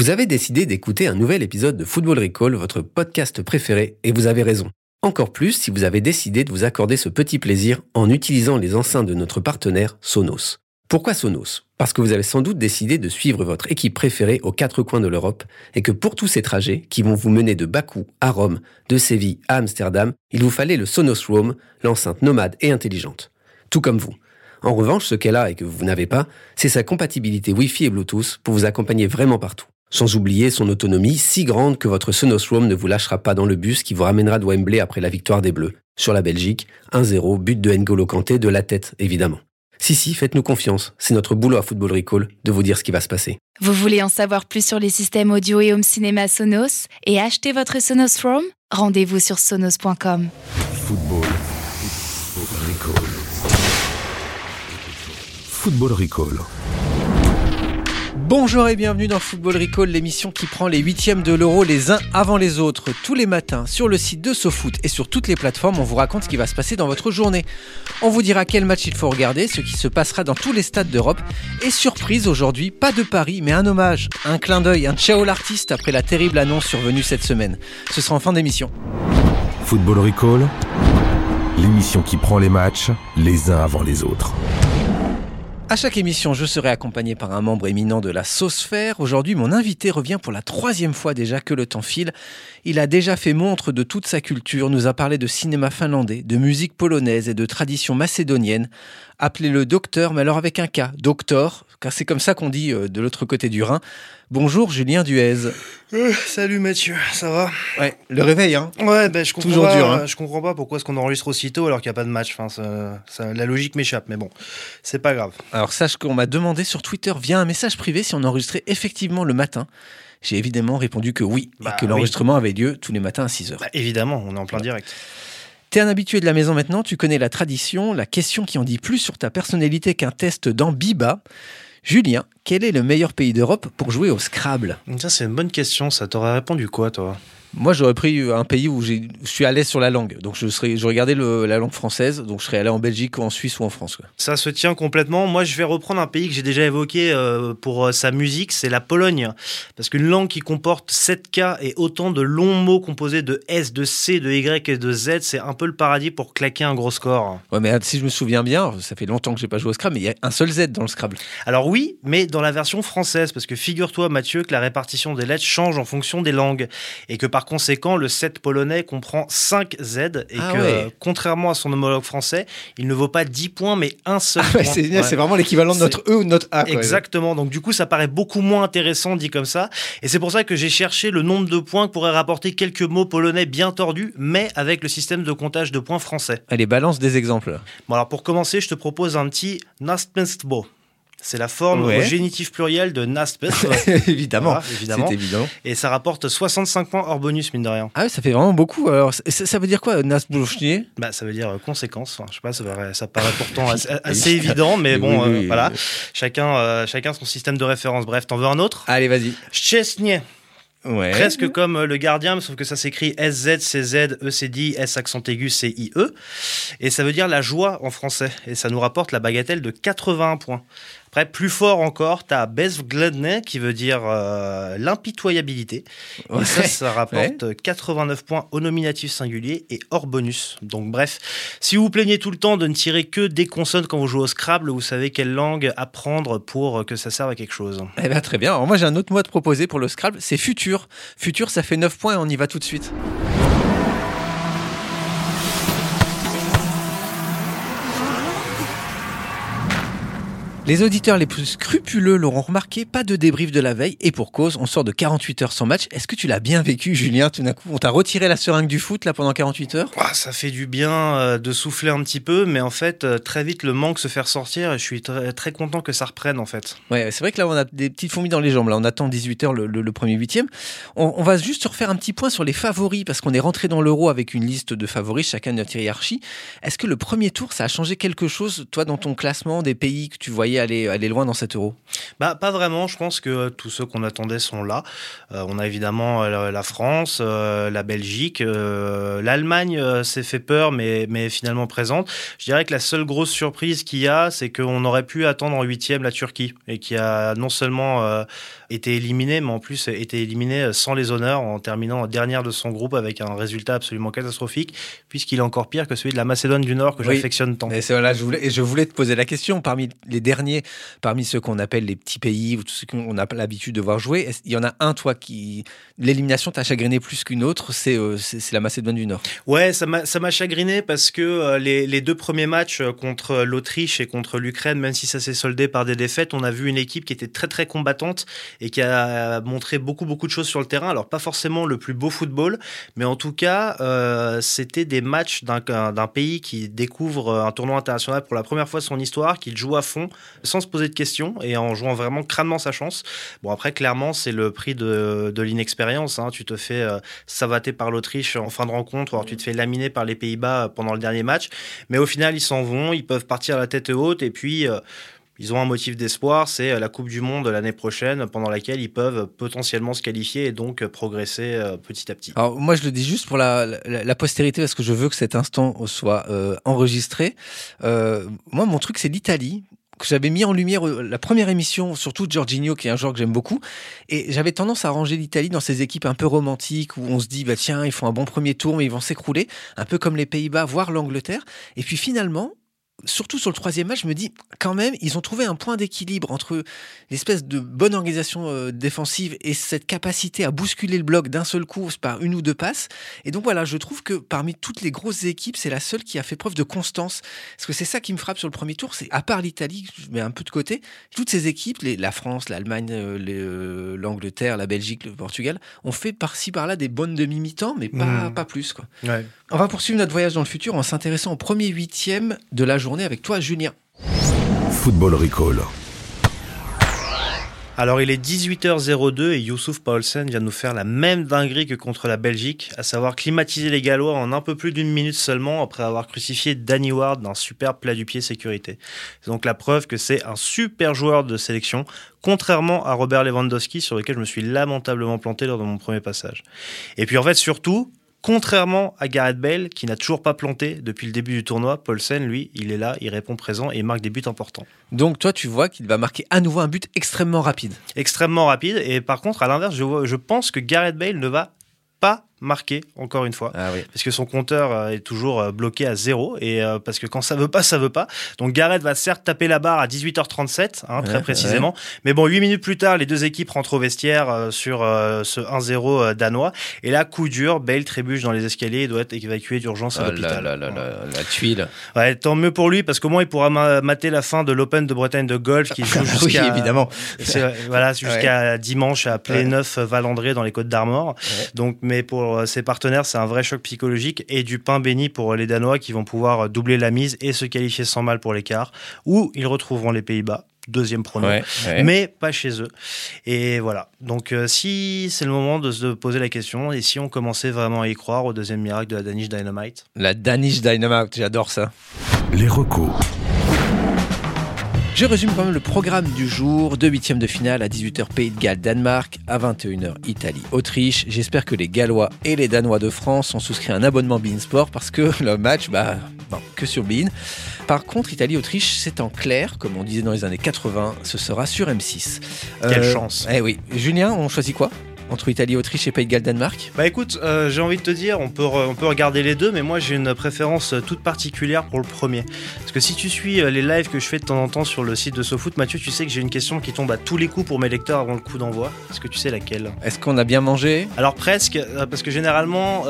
Vous avez décidé d'écouter un nouvel épisode de Football Recall, votre podcast préféré, et vous avez raison. Encore plus si vous avez décidé de vous accorder ce petit plaisir en utilisant les enceintes de notre partenaire Sonos. Pourquoi Sonos? Parce que vous avez sans doute décidé de suivre votre équipe préférée aux quatre coins de l'Europe et que pour tous ces trajets qui vont vous mener de Bakou à Rome, de Séville à Amsterdam, il vous fallait le Sonos Roam, l'enceinte nomade et intelligente. Tout comme vous. En revanche, ce qu'elle a et que vous n'avez pas, c'est sa compatibilité Wi-Fi et Bluetooth pour vous accompagner vraiment partout. Sans oublier son autonomie si grande que votre Sonos Roam ne vous lâchera pas dans le bus qui vous ramènera de Wembley après la victoire des Bleus. Sur la Belgique, 1-0, but de N'Golo Kanté de la tête, évidemment. Si, si, faites-nous confiance. C'est notre boulot à Football Recall de vous dire ce qui va se passer. Vous voulez en savoir plus sur les systèmes audio et home cinéma Sonos et acheter votre Sonos Roam Rendez-vous sur sonos.com. Football. Recall. Football Recall. Bonjour et bienvenue dans Football Recall, l'émission qui prend les huitièmes de l'euro les uns avant les autres. Tous les matins, sur le site de SoFoot et sur toutes les plateformes, on vous raconte ce qui va se passer dans votre journée. On vous dira quel match il faut regarder, ce qui se passera dans tous les stades d'Europe. Et surprise aujourd'hui, pas de Paris, mais un hommage, un clin d'œil, un ciao l'artiste après la terrible annonce survenue cette semaine. Ce sera en fin d'émission. Football Recall. L'émission qui prend les matchs les uns avant les autres. À chaque émission, je serai accompagné par un membre éminent de la Sauce-Faire. Aujourd'hui, mon invité revient pour la troisième fois déjà que le temps file. Il a déjà fait montre de toute sa culture, nous a parlé de cinéma finlandais, de musique polonaise et de tradition macédonienne. Appelez-le docteur, mais alors avec un K, docteur, car c'est comme ça qu'on dit euh, de l'autre côté du Rhin. Bonjour Julien Duez. Euh, salut Mathieu, ça va? Ouais, le réveil, hein Ouais, ben je comprends Toujours pas, dur, hein. je comprends pas pourquoi est-ce qu'on enregistre aussitôt alors qu'il n'y a pas de match. Enfin, ça- ça- la logique m'échappe, mais bon, c'est pas grave. Alors sache qu'on m'a demandé sur Twitter via un message privé si on enregistrait effectivement le matin. J'ai évidemment répondu que oui, Bah et que oui. l'enregistrement avait lieu tous les matins à 6h. Bah, évidemment, on est en plein direct. T'es un habitué de la maison maintenant, tu connais la tradition, la question qui en dit plus sur ta personnalité qu'un test dans Biba. Julien, quel est le meilleur pays d'Europe pour jouer au Scrabble? C'est une bonne question. Ça t'aurait répondu quoi, toi? Moi, j'aurais pris un pays où je suis à l'aise sur la langue. Donc, je serais, je regardais le- la langue française. Donc, je serais allé en Belgique ou en Suisse ou en France. quoi. Ça se tient complètement. Moi, je vais reprendre un pays que j'ai déjà évoqué euh, pour euh, sa musique, c'est la Pologne. Parce qu'une langue qui comporte 7 K et autant de longs mots composés de S, de C, de Y et de Z, c'est un peu le paradis pour claquer un gros score. Ouais, mais si je me souviens bien, ça fait longtemps que j'ai pas joué au Scrabble, mais il y a un seul Z dans le Scrabble. Alors oui, mais dans la version française, parce que figure-toi Mathieu que la répartition des lettres change en fonction des langues, et que par conséquent le set polonais comprend 5 Z, et Ah que ouais. euh, contrairement à son homologue français, il ne vaut pas 10 points, mais un seul Ouais, point. c'est Ouais. vraiment l'équivalent de notre E ou de notre A. quoi. Exactement, donc du coup ça paraît beaucoup moins intéressant dit comme ça, et c'est pour ça que j'ai cherché le nombre de points que pourrait rapporter quelques mots polonais bien tordus, mais avec le système de comptage de points français. Allez, balance des exemples. Bon alors pour commencer, je te propose un petit nastpenstvo. C'est la forme Ouais. au génitif pluriel de nastpenstvo. évidemment, Voilà, évidemment. c'est évident. Et ça rapporte 65 points hors bonus, mine de rien. Ah ouais, ça fait vraiment beaucoup. Alors, ça, ça veut dire quoi, Nasbouchnier Bah, ça veut dire euh, conséquence. Enfin, je sais pas, ça paraît, ça paraît pourtant assez, assez évident, mais Oui, bon, oui, euh, oui. voilà. Chacun, euh, chacun son système de référence. Bref, t'en veux un autre? Allez, vas-y. Ouais. Presque comme le gardien, sauf que ça s'écrit SZ, CZ, ECD, S accent aigu, CIE. Et ça veut dire la joie en français. Et ça nous rapporte la bagatelle de 81 points. Après, plus fort encore, t'as Bezvgledne qui veut dire euh, l'impitoyabilité. Ouais. Et ça, ça rapporte 89 points au nominatif singulier et hors bonus. Donc bref, si vous vous plaignez tout le temps de ne tirer que des consonnes quand vous jouez au Scrabble, vous savez quelle langue apprendre pour que ça serve à quelque chose. Eh ben, très bien. Alors, moi, j'ai un autre mot à te proposer pour le Scrabble. C'est futur. Futur, ça fait 9 points et on y va tout de suite. Les auditeurs les plus scrupuleux l'auront remarqué, pas de débrief de la veille, et pour cause, on sort de 48 heures sans match. Est-ce que tu l'as bien vécu, Julien Tout d'un coup, on t'a retiré la seringue du foot là pendant 48 heures? Ça fait du bien euh, de souffler un petit peu, mais en fait, euh, très vite, le manque se fait ressortir et je suis très, très content que ça reprenne en fait. Ouais, c'est vrai que là, on a des petites fourmis dans les jambes. Là, on attend 18h le, le- le premier huitième. On, on va juste refaire un petit point sur les favoris parce qu'on est rentré dans l'euro avec une liste de favoris, chacun de notre hiérarchie. Est-ce que le premier tour, ça a changé quelque chose, toi, dans ton classement des pays que tu voyais aller, aller loin dans cet euro bah, Pas vraiment. Je pense que tous ceux qu'on attendait sont là. Euh, on a évidemment euh, la France, euh, la Belgique. L'Allemagne s'est fait peur, mais, mais finalement présente. Je dirais que la seule grosse surprise qu'il y a, c'est qu'on aurait pu attendre en huitième la Turquie, et qui a non seulement été éliminée, mais en plus été éliminée sans les honneurs, en terminant dernière de son groupe avec un résultat absolument catastrophique, puisqu'il est encore pire que celui de la Macédoine du Nord que j'affectionne tant. Et voilà, je voulais, et je voulais te poser la question. Parmi les derniers, parmi ceux qu'on appelle les petits pays ou tous ceux qu'on a l'habitude de voir jouer, il y en a un, toi, qui l'élimination t'a chagriné plus qu'une autre, c'est euh, la Macédoine du Nord? Ouais, ça m'a chagriné parce que euh, les, deux premiers matchs euh, contre l'Autriche et contre l'Ukraine, même si ça s'est soldé par des défaites, on a vu une équipe qui était très très combattante et qui a montré beaucoup beaucoup de choses sur le terrain. Alors pas forcément le plus beau football, mais en tout cas, c'était des matchs d'un pays qui découvre un tournoi international pour la première fois de son histoire, qu'il joue à fond sans se poser de questions et en jouant vraiment crânement sa chance. Bon, après, clairement, c'est le prix de, de l'inexpérience. Hein. Tu te fais euh, savater par l'Autriche en fin de rencontre, alors tu te fais laminer par les Pays-Bas pendant le dernier match. Mais au final, ils s'en vont, ils peuvent partir la tête haute et puis. Euh, ils ont un motif d'espoir, c'est la Coupe du Monde l'année prochaine, pendant laquelle ils peuvent potentiellement se qualifier et donc progresser euh, petit à petit. Alors moi, je le dis juste pour la, la, postérité, parce que je veux que cet instant soit enregistré. moi, mon truc, c'est l'Italie que j'avais mis en lumière euh, la première émission, surtout Giorgino, qui est un joueur que j'aime beaucoup. Et j'avais tendance à ranger l'Italie dans ces équipes un peu romantiques où on se dit, bah tiens, ils font un bon premier tour, mais ils vont s'écrouler, un peu comme les Pays-Bas, voire l'Angleterre. Et puis finalement, surtout sur le troisième match, je me dis quand même, ils ont trouvé un point d'équilibre entre l'espèce de bonne organisation euh, défensive et cette capacité à bousculer le bloc d'un seul coup par une ou deux passes. Et donc voilà, je trouve que parmi toutes les grosses équipes, c'est la seule qui a fait preuve de constance. Parce que c'est ça qui me frappe sur le premier tour, c'est à part l'Italie, je mets un peu de côté, toutes ces équipes, la France, l'Allemagne, euh, euh, l'Angleterre, la Belgique, le Portugal, ont fait par-ci par-là des bonnes demi-mi-temps, mais pas, mmh. pas plus. Quoi. On va poursuivre notre voyage dans le futur en s'intéressant au premier huitième de la journée avec toi, Julien. Football Recall. Alors il est 18h02 et Youssouf Paulsen vient de nous faire la même dinguerie que contre la Belgique, à savoir climatiser les Gallois en un peu plus d'une minute seulement après avoir crucifié Danny Ward d'un superbe plat du pied sécurité. C'est donc la preuve que c'est un super joueur de sélection, contrairement à Robert Lewandowski sur lequel je me suis lamentablement planté lors de mon premier passage. Et puis en fait surtout, Contrairement à Gareth Bale, qui n'a toujours pas planté depuis le début du tournoi, Paulsen, lui, il est là, il répond présent et marque des buts importants. Donc toi, tu vois qu'il va marquer à nouveau un but extrêmement rapide. Extrêmement rapide. Et par contre, à l'inverse, je, je pense que Gareth Bale ne va pas marqué, encore une fois. Ah parce que son compteur euh, est toujours euh, bloqué à zéro. Et euh, parce que quand ça veut pas, ça veut pas. Donc Gareth va certes taper la barre à 18h37, hein, très précisément. Mais bon, 8 minutes plus tard, les deux équipes rentrent au vestiaire sur ce 1-0 danois. Et là, coup dur, Bale trébuche dans les escaliers et doit être évacué d'urgence à oh l'hôpital. la tuile. Ouais, tant mieux pour lui, parce qu'au moins il pourra mater la fin de l'Open de Bretagne de golf qui joue jusqu'à. oui, évidemment. Voilà, jusqu'à dimanche à Pléneuf, Valandré dans les Côtes d'Armor. Donc, mais pour euh, ses partenaires, c'est un vrai choc psychologique et du pain béni pour les Danois qui vont pouvoir doubler la mise et se qualifier sans mal pour l'écart, où ils retrouveront les Pays-Bas deuxième pronom, mais pas chez eux. Et voilà. Donc, euh, si c'est le moment de se poser la question, et si on commençait vraiment à y croire au deuxième miracle de la Danish Dynamite? La Danish Dynamite, j'adore ça. Les recos. Je résume quand même le programme du jour. Deux huitièmes de finale à 18h Pays de Galles, Danemark, à 21h Italie, Autriche. J'espère que les Gallois et les Danois de France ont souscrit un abonnement Bein Sport parce que le match, bah, que sur Bein. Par contre, Italie-Autriche, c'est en clair, comme on disait dans les années 80, ce sera sur M6. Quelle euh, chance. Eh oui. Julien, on choisit quoi? Entre Italie, Autriche et Pays de Galles, Danemark Bah écoute, euh, j'ai envie de te dire, on peut, on peut regarder les deux, mais moi j'ai une préférence toute particulière pour le premier. Parce que si tu suis euh, les lives que je fais de temps en temps sur le site de SoFoot, Mathieu, tu sais que j'ai une question qui tombe à tous les coups pour mes lecteurs avant le coup d'envoi. Est-ce que tu sais laquelle? Est-ce qu'on a bien mangé? Alors presque, euh, parce que généralement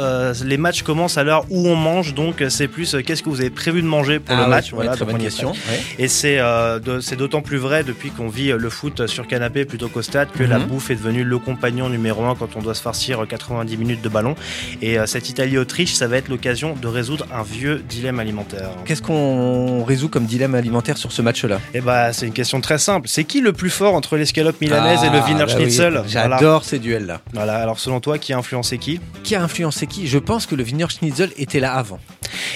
les matchs commencent à l'heure où on mange, donc c'est plus qu'est-ce que vous avez prévu de manger pour le ah match. voilà, très bonne question. Et c'est d'autant plus vrai depuis qu'on vit le foot sur canapé plutôt qu'au stade que la mhm. bouffe est devenue le compagnon numéro quand on doit se faire 90 minutes de ballon. Et euh, cette Italie-Autriche, ça va être l'occasion de résoudre un vieux dilemme alimentaire. Qu'est-ce qu'on résout comme dilemme alimentaire sur ce match-là? Eh bah, c'est une question très simple. C'est qui le plus fort entre l'escalope milanaise et le ah, Wiener bah Schnitzel J'adore ces duels-là. Voilà. Alors, selon toi, qui a influencé qui? Qui a influencé qui? Je pense que le Wiener Schnitzel était là avant.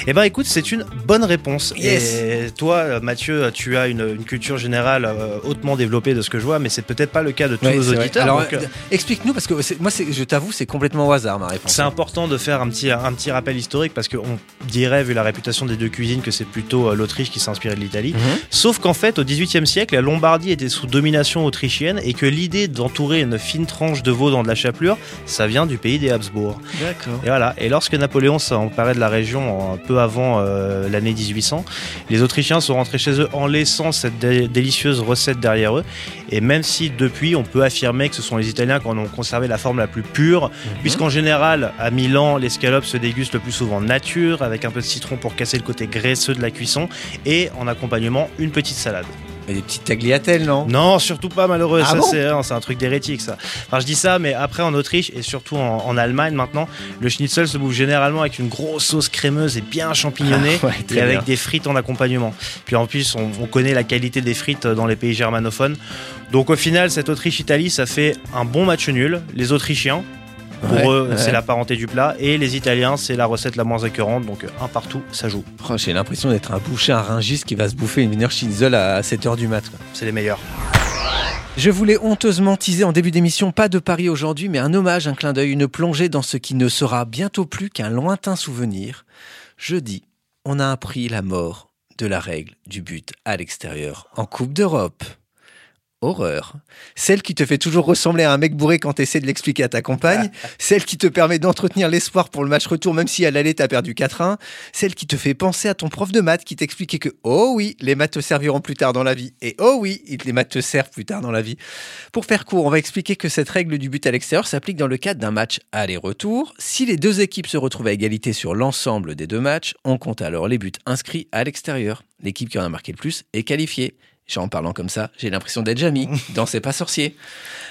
Eh ben écoute, c'est une bonne réponse. Yes. Et toi, Mathieu, tu as une, une culture générale euh, hautement développée de ce que je vois, mais c'est peut-être pas le cas de tous Ouais, nos vrai. auditeurs. Alors, donc, euh, euh, explique-nous, parce que moi, je t'avoue, c'est complètement au hasard ma réponse. C'est important de faire un petit, un petit rappel historique parce qu'on dirait, vu la réputation des deux cuisines, que c'est plutôt l'Autriche qui s'est inspirée de l'Italie. Mhm. Sauf qu'en fait, au XVIIIe siècle, la Lombardie était sous domination autrichienne et que l'idée d'entourer une fine tranche de veau dans de la chapelure, ça vient du pays des Habsbourg. D'accord. Et voilà. Et lorsque Napoléon s'est emparé de la région peu avant euh, l'année 1800, les Autrichiens sont rentrés chez eux en laissant cette dé- délicieuse recette derrière eux. Et même si depuis, on peut affirmer que ce sont les Italiens qui en ont conservé la forme la plus pure, puisqu'en général, à Milan, l'escalope se déguste le plus souvent nature, avec un peu de citron pour casser le côté graisseux de la cuisson, et en accompagnement, une petite salade. Des petites tagliatelles, non? Non, surtout pas malheureux. Ah ça, bon? c'est, non, c'est un truc d'hérétique, ça. Enfin, je dis ça, mais après, en Autriche et surtout en, en Allemagne maintenant, le schnitzel se bouffe généralement avec une grosse sauce crémeuse et bien champignonnée Ah ouais, et avec bien. des frites en accompagnement. Puis en plus, on, on connaît la qualité des frites dans les pays germanophones. Donc au final, cette Autriche-Italie, ça fait un bon match nul. Les Autrichiens, pour Ouais, eux, ouais. c'est la parenté du plat. Et les Italiens, c'est la recette la moins écœurante. Donc un partout, ça joue. Oh, J'ai l'impression d'être un boucher, un ringiste qui va se bouffer une Wiener Schnitzel à 7h du mat. C'est les meilleurs. Je voulais honteusement teaser en début d'émission, pas de Paris aujourd'hui, mais un hommage, un clin d'œil, une plongée dans ce qui ne sera bientôt plus qu'un lointain souvenir. Jeudi, on a appris la mort de la règle du but à l'extérieur en Coupe d'Europe. Horreur. Celle qui te fait toujours ressembler à un mec bourré quand t'essaies de l'expliquer à ta compagne. Celle qui te permet d'entretenir l'espoir pour le match retour même si à l'aller t'as perdu 4-1. Celle qui te fait penser à ton prof de maths qui t'expliquait que oh oui, les maths te serviront plus tard dans la vie. Et oh oui, les maths te servent plus tard dans la vie. Pour faire court, on va expliquer que cette règle du but à l'extérieur s'applique dans le cadre d'un match aller-retour. Si les deux équipes se retrouvent à égalité sur l'ensemble des deux matchs, on compte alors les buts inscrits à l'extérieur. L'équipe qui en a marqué le plus est qualifiée. En parlant comme ça, j'ai l'impression d'être Jamie dans C'est pas sorcier.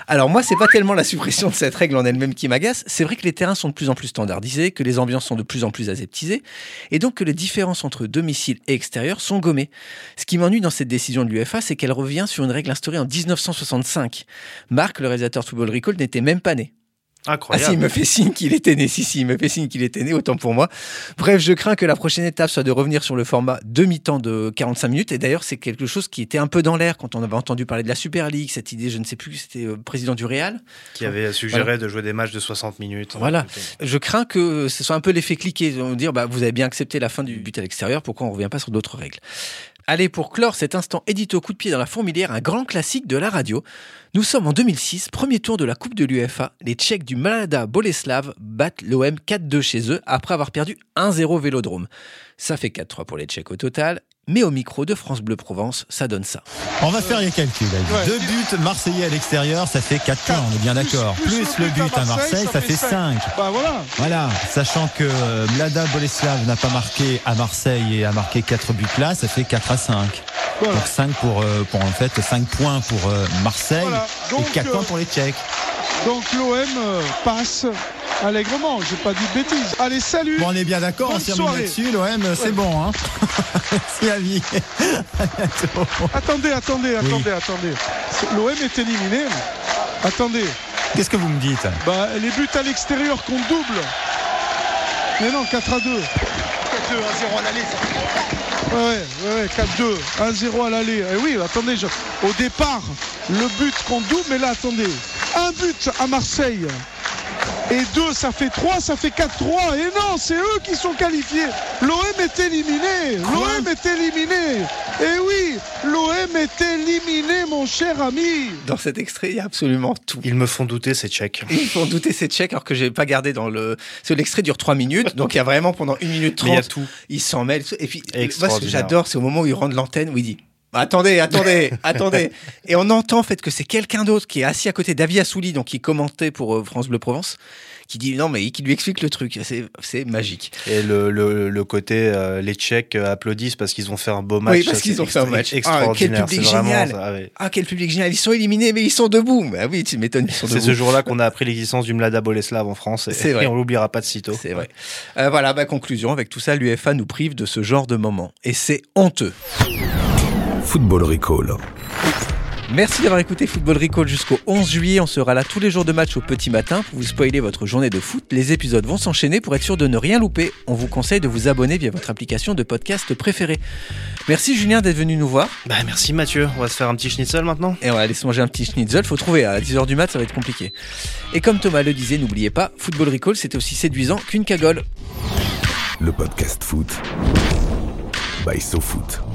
Alors moi, c'est pas tellement la suppression de cette règle en elle-même qui m'agace. C'est vrai que les terrains sont de plus en plus standardisés, que les ambiances sont de plus en plus aseptisées, et donc que les différences entre domicile et extérieur sont gommées. Ce qui m'ennuie dans cette décision de l'UFA, c'est qu'elle revient sur une règle instaurée en 1965. Marc, le réalisateur Football Recall, n'était même pas né. Ah Incroyable. si, il me fait signe qu'il était né. Si, si, il me fait signe qu'il était né, autant pour moi. Bref, je crains que la prochaine étape soit de revenir sur le format demi-temps de 45 minutes. Et d'ailleurs, c'est quelque chose qui était un peu dans l'air quand on avait entendu parler de la Super League, cette idée, je ne sais plus, c'était euh, président du Real. Qui avait suggéré de jouer des matchs de 60 minutes. Voilà. Je crains que ce soit un peu l'effet cliqué, on va dire bah, vous avez bien accepté la fin du but à l'extérieur, pourquoi on ne revient pas sur d'autres règles? Allez, pour clore cet instant édito coup de pied dans la fourmilière, un grand classique de la radio. Nous sommes en 2006, premier tour de la Coupe de l'UEFA. Les Tchèques du Malada Boleslav battent l'OM 4-2 chez eux après avoir perdu 1-0 Vélodrome. Ça fait 4-3 pour les Tchèques au total, mais au micro de France Bleu Provence, ça donne ça. On va faire les calculs. Deux buts marseillais à l'extérieur, ça fait 4 points, on est bien d'accord. Plus le but à Marseille, ça fait 5. Bah voilà. Voilà, sachant que euh, Mlada Boleslav n'a pas marqué à Marseille et a marqué 4 buts là, ça fait 4 à 5. Voilà. Donc 5 pour, euh, pour en fait 5 points pour euh, Marseille Voilà. Donc, et 4 euh, points pour les Tchèques. Donc l'OM passe allègrement. J'ai pas dit de bêtises. Allez, salut. Bon, on est bien d'accord, on s'est remis là-dessus, l'OM, c'est bon. Hein c'est la vie. À bientôt. Attendez, attendez, attendez, attendez. L'OM est éliminé. Attendez. Qu'est-ce que vous me dites? Bah, les buts à l'extérieur comptent double. Mais non, 4 à 2. 4-2, 1-0 à l'aller. Ouais, ouais, ouais, 4-2, 1-0 à l'aller. Eh oui, attendez, je- au départ, le but compte double, mais là, attendez. Un but à Marseille. Et deux, ça fait 3, ça fait 4-3. Et non, c'est eux qui sont qualifiés. L'OM est éliminé. L'OM est éliminé. Et oui, l'OM est éliminé, mon cher ami. Dans cet extrait, il y a absolument tout. Ils me font douter, ces Tchèques. Ils font douter ces tchèques alors que j'ai pas gardé dans le. Parce que l'extrait dure 3 minutes, donc il y a vraiment pendant 1 minute Mais il y a 30. tout. Il s'en mêle. Et puis, moi, ce que Extraordinaire. j'adore, c'est au moment où il rentre l'antenne où il dit. Attendez, attendez, attendez. Et on entend en fait que c'est quelqu'un d'autre qui est assis à côté d'Avi Assouli, donc qui commentait pour euh, France Bleu Provence, qui dit non, mais qui lui explique le truc. C'est, magique. Et le, le, le côté, euh, les Tchèques euh, applaudissent parce qu'ils ont fait un beau match. Oui, parce qu'ils ont fait un match. Ah, Extraordinaire. quel public génial. ça, ouais. Ah, quel public génial. Ils sont éliminés, mais ils sont debout. Bah oui, tu m'étonnes, C'est ce jour-là qu'on a appris l'existence du Mlada Boleslav en France. Et, C'est vrai. et on l'oubliera pas de sitôt. C'est vrai. Euh, voilà, bah, conclusion. Avec tout ça, l'UFA nous prive de ce genre de moment. Et c'est honteux. Football Recall. Merci d'avoir écouté Football Recall jusqu'au 11 juillet. On sera là tous les jours de match au petit matin pour vous spoiler votre journée de foot. Les épisodes vont s'enchaîner pour être sûr de ne rien louper. On vous conseille de vous abonner via votre application de podcast préférée. Merci Julien d'être venu nous voir. Bah merci Mathieu, on va se faire un petit schnitzel maintenant. Et on va aller se manger un petit schnitzel. Faut trouver à 10h du mat, ça va être compliqué. Et comme Thomas le disait, n'oubliez pas, Football Recall c'est aussi séduisant qu'une cagole. Le podcast foot by SoFoot.